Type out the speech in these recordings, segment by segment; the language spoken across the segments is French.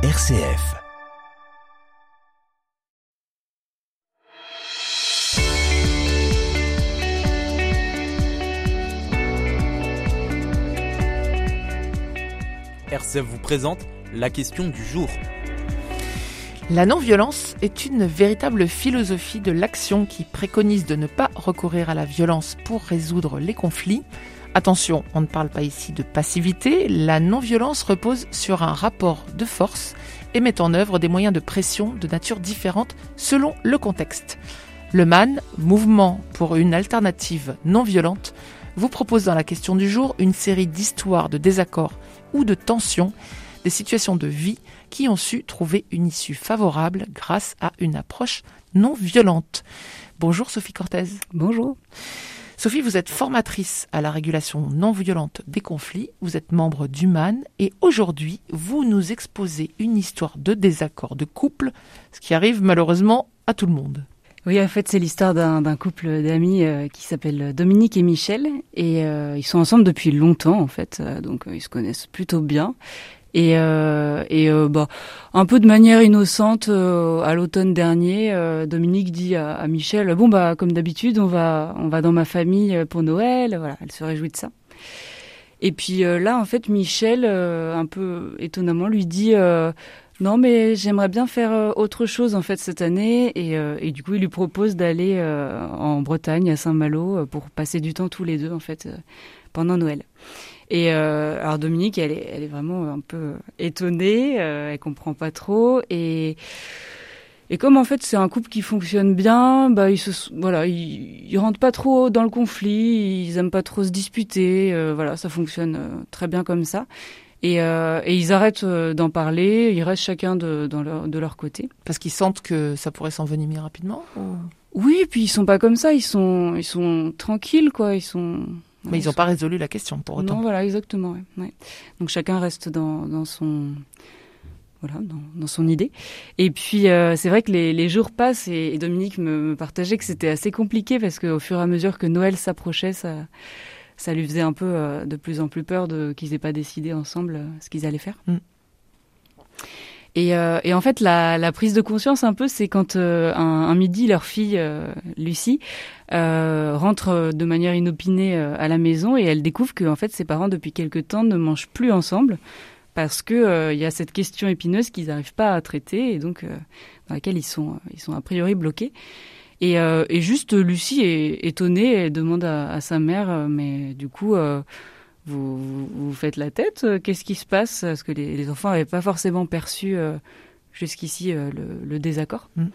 RCF. RCF vous présente la question du jour. La non-violence est une véritable philosophie de l'action qui préconise de ne pas recourir à la violence pour résoudre les conflits. Attention, on ne parle pas ici de passivité, la non-violence repose sur un rapport de force et met en œuvre des moyens de pression de nature différente selon le contexte. Le MAN, Mouvement pour une alternative non violente, vous propose dans la question du jour une série d'histoires de désaccords ou de tensions, des situations de vie qui ont su trouver une issue favorable grâce à une approche non violente. Bonjour Sophie Cortez. Bonjour. Sophie, vous êtes formatrice à la régulation non violente des conflits, vous êtes membre d'Human et aujourd'hui, vous nous exposez une histoire de désaccord de couple, ce qui arrive malheureusement à tout le monde. Oui, en fait, c'est l'histoire d'un couple d'amis euh, qui s'appelle Dominique et Michel et euh, ils sont ensemble depuis longtemps en fait, euh, donc ils se connaissent plutôt bien. Et, et bah, un peu de manière innocente, à l'automne dernier, Dominique dit à, à, Michel bon bah comme d'habitude, on va on va dans ma famille pour Noël. Voilà, elle se réjouit de ça. Et puis là, en fait, Michel, un peu étonnamment, lui dit non, mais j'aimerais bien faire euh, autre chose en fait cette année et, euh, et du coup il lui propose d'aller euh, en Bretagne à Saint-Malo pour passer du temps tous les deux en fait pendant Noël. Et alors Dominique, elle est, elle est vraiment un peu étonnée, elle comprend pas trop et et comme en fait c'est un couple qui fonctionne bien, bah ils se voilà, ils, ils rentrent pas trop dans le conflit, ils aiment pas trop se disputer, voilà, ça fonctionne très bien comme ça. Et, euh, et, ils arrêtent euh, d'en parler, ils restent chacun de, dans leur, de leur côté. Parce qu'ils sentent que ça pourrait s'envenimer rapidement Oui, et puis ils sont pas comme ça, ils sont, ils sont tranquilles, quoi. Ils sont. Mais ils n'ont pas résolu la question pour autant. Non, voilà, exactement. Ouais, ouais. Donc chacun reste dans, dans son voilà, dans, dans, son idée. Et puis euh, c'est vrai que les, les, jours passent et, et Dominique me, me, partageait que c'était assez compliqué parce qu'au fur et à mesure que Noël s'approchait, ça, ça lui faisait un peu euh, de plus en plus peur de qu'ils n'aient pas décidé ensemble euh, ce qu'ils allaient faire. Mm. Et, euh, et, en fait, la, la, prise de conscience un peu, c'est quand un, un, midi, leur fille Lucie rentre de manière inopinée à la maison et elle découvre que en fait ses parents depuis quelque temps ne mangent plus ensemble parce que il y a cette question épineuse qu'ils n'arrivent pas à traiter et donc dans laquelle ils sont ils sont a priori bloqués. Et, euh, et juste Lucie est étonnée, elle demande à, à sa mère, euh, mais du coup, euh, vous, faites la tête Qu'est-ce qui se passe? Parce que les, les enfants n'avaient pas forcément perçu jusqu'ici le, le, désaccord. Mm.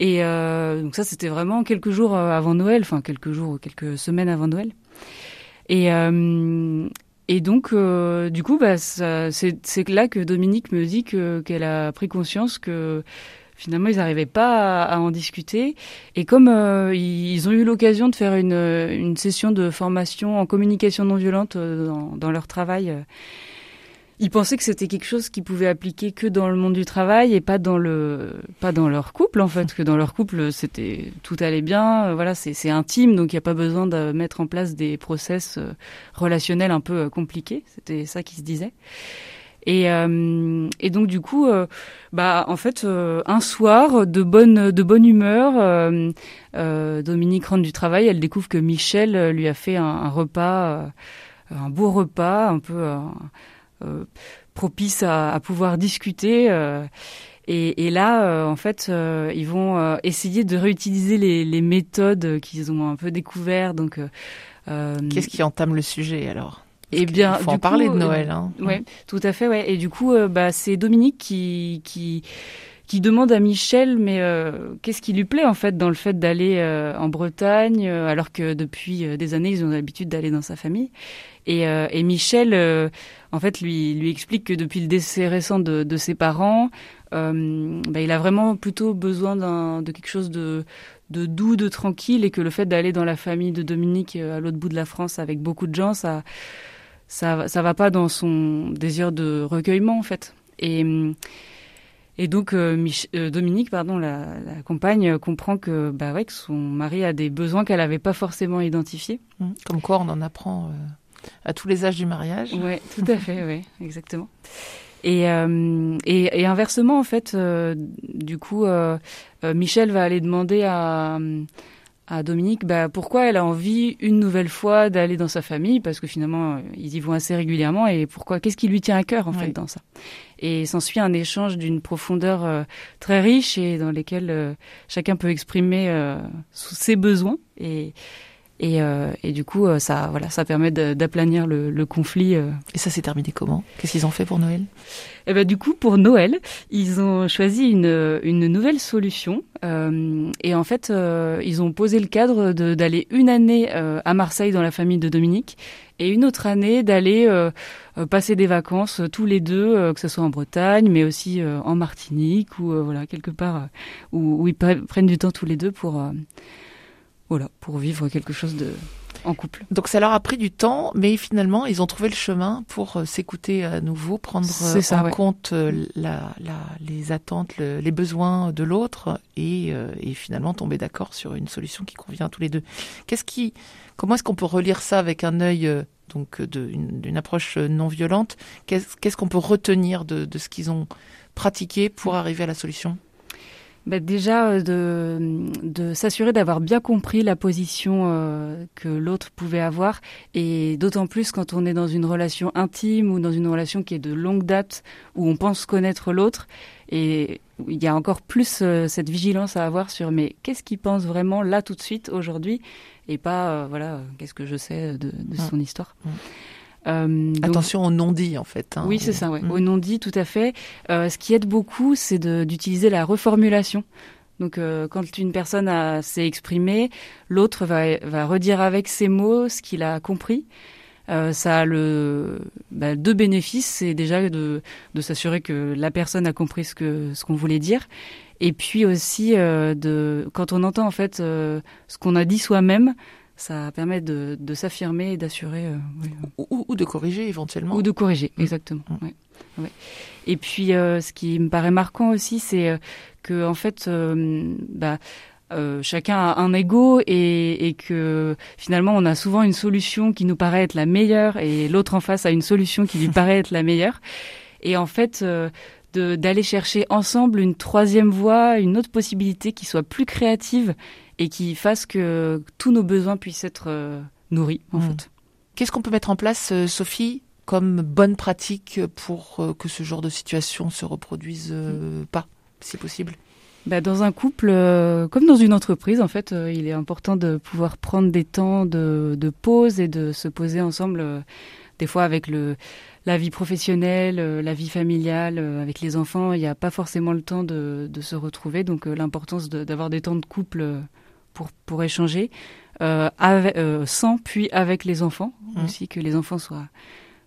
Et donc ça, c'était vraiment quelques jours avant Noël, enfin quelques jours, quelques semaines avant Noël. Et, et donc, du coup, bah, c'est là que Dominique me dit que qu'elle a pris conscience que finalement ils n'arrivaient pas à, en discuter. Et comme euh, ils ont eu l'occasion de faire une, une, session de formation en communication non violente euh, dans, leur travail, euh, ils pensaient que c'était quelque chose qui pouvait appliquer que dans le monde du travail et pas dans le pas dans leur couple en fait. Que dans leur couple c'était tout allait bien, voilà c'est intime donc il n'y a pas besoin de mettre en place des process relationnels un peu compliqués. C'était ça qui se disait. Et, euh, et donc du coup, euh, bah en fait, euh, un soir de bonne de bonne humeur, Dominique rentre du travail, elle découvre que Michel lui a fait un, repas, un beau repas, un peu propice à, pouvoir discuter. Et, là, en fait, ils vont essayer de réutiliser les, méthodes qu'ils ont un peu découvertes. Qu'est-ce qui entame le sujet alors? Eh bien, il faut en parler de Noël. Hein. Ouais, tout à fait. Ouais. Et du coup, euh, bah, c'est Dominique qui qui qui demande à Michel, mais euh, qu'est-ce qui lui plaît en fait dans le fait d'aller euh, en Bretagne, alors que depuis des années ils ont l'habitude d'aller dans sa famille. Et, et Michel, en fait, lui lui explique que depuis le décès récent de, de ses parents, bah, il a vraiment plutôt besoin de quelque chose de de doux, de tranquille, et que le fait d'aller dans la famille de Dominique à l'autre bout de la France avec beaucoup de gens, ça ça ça va pas dans son désir de recueillement en fait. Et et donc euh, euh, Dominique, pardon, la, la, compagne comprend que bah ouais que son mari a des besoins qu'elle n'avait pas forcément identifiés. Mmh. Comme quoi, on en apprend. Euh, à tous les âges du mariage. Oui, tout à fait, oui, exactement. Et, euh, et, et, inversement, en fait, euh, du coup, euh, Michel va aller demander à, à Dominique bah, pourquoi elle a envie une nouvelle fois d'aller dans sa famille, parce que finalement, ils y vont assez régulièrement, et pourquoi, qu'est-ce qui lui tient à cœur, en fait, dans ça? Et s'ensuit un échange d'une profondeur très riche et dans lesquels chacun peut exprimer ses besoins. Et, et, euh, et, du coup, euh, ça, voilà, ça permet d'aplanir le, le, conflit. Euh. Et ça s'est terminé comment? Qu'est-ce qu'ils ont fait pour Noël? Eh ben, du coup, pour Noël, ils ont choisi une, une nouvelle solution. Euh, et en fait, ils ont posé le cadre d'aller une année à Marseille dans la famille de Dominique et une autre année d'aller passer des vacances tous les deux, que ce soit en Bretagne, mais aussi en Martinique ou voilà quelque part où, où, ils prennent du temps tous les deux pour voilà, pour vivre quelque chose de en couple. Donc ça leur a pris du temps, mais finalement ils ont trouvé le chemin pour euh, s'écouter à nouveau, prendre euh, en compte euh, la, la, les attentes, les besoins de l'autre et, et, finalement tomber d'accord sur une solution qui convient à tous les deux. Qu'est-ce qui, comment est-ce qu'on peut relire ça avec un œil donc d'une approche non violente? Qu'est-ce qu'on peut retenir de, de ce qu'ils ont pratiqué pour arriver à la solution? Bah déjà euh, de, de s'assurer d'avoir bien compris la position euh, que l'autre pouvait avoir. Et d'autant plus quand on est dans une relation intime ou dans une relation qui est de longue date où on pense connaître l'autre. Et il y a encore plus euh, cette vigilance à avoir sur mais qu'est-ce qu'il pense vraiment là tout de suite aujourd'hui? Et pas voilà qu'est-ce que je sais de, de son histoire? Euh, Attention au non-dit en fait. Hein. Oui, c'est ça, ouais. Mm. au non-dit tout à fait. Euh, ce qui aide beaucoup, c'est d'utiliser la reformulation. Donc euh, quand une personne s'est exprimée, l'autre va, va redire avec ses mots ce qu'il a compris. Ça a le bah, deux bénéfices, c'est déjà de, de s'assurer que la personne a compris ce que ce qu'on voulait dire, et puis aussi de quand on entend en fait ce qu'on a dit soi-même, ça permet de, de s'affirmer et d'assurer. Euh, ou, ou, de corriger éventuellement. Ou de corriger, mmh. exactement. Mmh. Ouais. Ouais. Et puis, euh, ce qui me paraît marquant aussi, c'est euh, que en fait, euh, bah, chacun a un ego et, et, que finalement on a souvent une solution qui nous paraît être la meilleure et l'autre en face a une solution qui lui paraît être la meilleure. Et en fait, d'aller chercher ensemble une troisième voie, une autre possibilité qui soit plus créative et qui fasse que tous nos besoins puissent être euh, nourris, en mmh. fait. Qu'est-ce qu'on peut mettre en place, euh, Sophie, comme bonne pratique pour euh, que ce genre de situation se reproduise mmh. pas, si possible? Bah, dans un couple, comme dans une entreprise, en fait, il est important de pouvoir prendre des temps de, de pause et de se poser ensemble, des fois avec le, la vie professionnelle, la vie familiale, avec les enfants, il n'y a pas forcément le temps de, de se retrouver. Donc l'importance d'avoir des temps de couple pour, pour échanger, euh, avec, euh, sans puis avec les enfants mmh. aussi, que les enfants soient,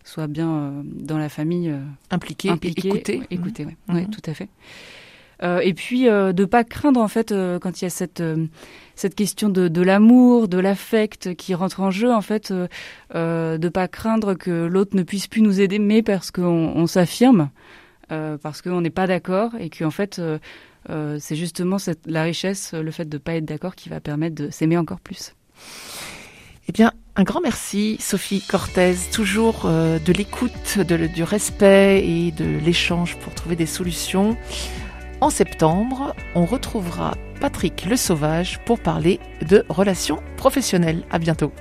soient bien euh, dans la famille euh, impliqués, impliqués, écoutés. écoutés ouais. Mmh. ouais, tout à fait. Euh, et puis euh, de pas craindre en fait quand il y a cette cette question de, de l'amour, de l'affect qui rentre en jeu en fait, euh, de pas craindre que l'autre ne puisse plus nous aider, mais parce qu'on on, s'affirme, parce qu'on n'est pas d'accord et qu'en fait euh, c'est justement la richesse, le fait de ne pas être d'accord qui va permettre de s'aimer encore plus. Eh bien, un grand merci, Sophie Cortez, toujours euh, de l'écoute, du respect et de l'échange pour trouver des solutions. En septembre, on retrouvera Patrick Le Sauvage pour parler de relations professionnelles. À bientôt.